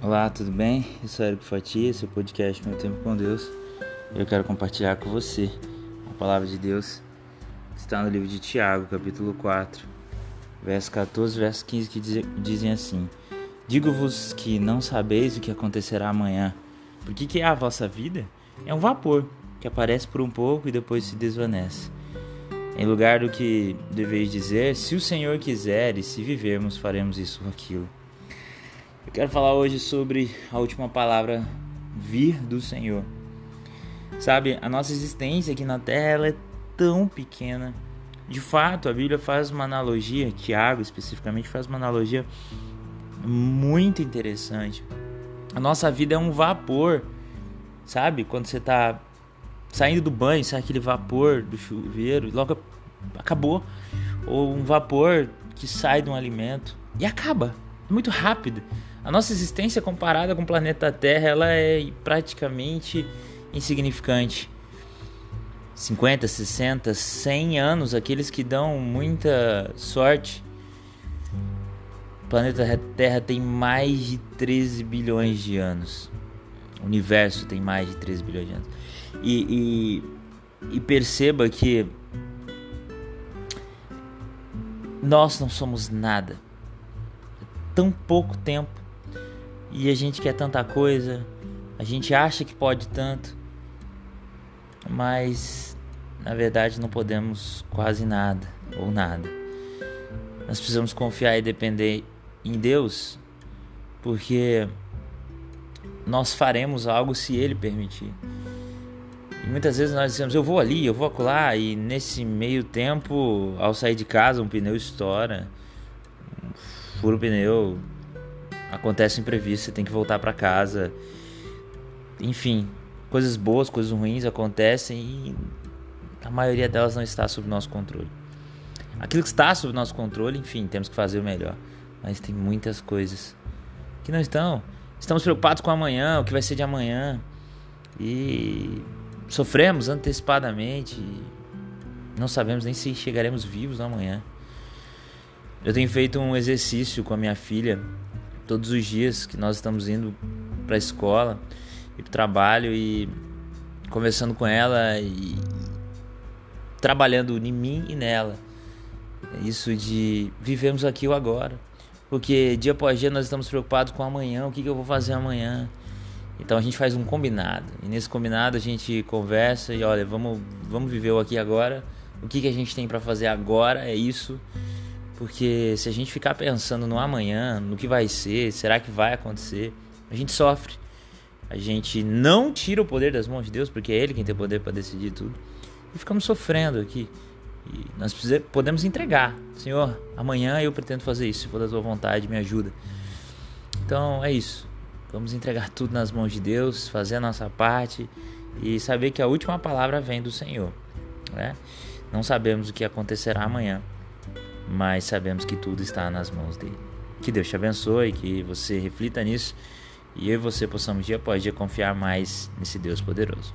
Olá, tudo bem? Eu sou Érico Fatia, esse é o podcast Meu Tempo com Deus. Eu quero compartilhar com você a palavra de Deus que está no livro de Tiago, capítulo 4, verso 14 verso 15, que dizem assim: Digo-vos que não sabeis o que acontecerá amanhã, porque que é a vossa vida? É um vapor que aparece por um pouco e depois se desvanece. Em lugar do que deveis dizer, se o Senhor quiser e se vivermos, faremos isso ou aquilo. Eu quero falar hoje sobre a última palavra, vir do Senhor. Sabe, a nossa existência aqui na Terra é tão pequena. De fato, a Bíblia faz uma analogia, Tiago especificamente faz uma analogia muito interessante. A nossa vida é um vapor, sabe? Quando você está saindo do banho, sai aquele vapor do chuveiro, logo acabou. Ou um vapor que sai de um alimento e acaba. Muito rápido. A nossa existência comparada com o planeta Terra, ela é praticamente insignificante. 50, 60, 100 anos, aqueles que dão muita sorte. O planeta Terra tem mais de 13 bilhões de anos. O universo tem mais de 13 bilhões de anos. E, e, e perceba que nós não somos nada. É tão pouco tempo e a gente quer tanta coisa, a gente acha que pode tanto, mas na verdade não podemos quase nada ou nada. Nós precisamos confiar e depender em Deus, porque nós faremos algo se Ele permitir. E muitas vezes nós dizemos, eu vou ali, eu vou acolá, e nesse meio tempo, ao sair de casa, um pneu estoura, fura o pneu, acontece um imprevisto, você tem que voltar para casa. Enfim, coisas boas, coisas ruins acontecem e a maioria delas não está sob nosso controle. Aquilo que está sob nosso controle, enfim, temos que fazer o melhor. Mas tem muitas coisas que não estão. Estamos preocupados com amanhã, o que vai ser de amanhã. E sofremos antecipadamente. Não sabemos nem se chegaremos vivos amanhã. Eu tenho feito um exercício com a minha filha todos os dias que nós estamos indo para a escola e para o trabalho e conversando com ela e trabalhando em mim e nela. Isso de vivemos aqui o agora. Porque dia após dia nós estamos preocupados com amanhã, o que, que eu vou fazer amanhã. Então a gente faz um combinado. E nesse combinado a gente conversa e olha, vamos, vamos viver o aqui agora. O que, que a gente tem para fazer agora é isso. Porque se a gente ficar pensando no amanhã, no que vai ser, será que vai acontecer, a gente sofre. A gente não tira o poder das mãos de Deus, porque é Ele quem tem poder para decidir tudo. E ficamos sofrendo aqui. E nós podemos entregar. Senhor, amanhã eu pretendo fazer isso. Se for da tua vontade, me ajuda. Então é isso. Vamos entregar tudo nas mãos de Deus, fazer a nossa parte e saber que a última palavra vem do Senhor. Né? Não sabemos o que acontecerá amanhã, mas sabemos que tudo está nas mãos dele. Que Deus te abençoe, que você reflita nisso e eu e você possamos dia após dia confiar mais nesse Deus poderoso.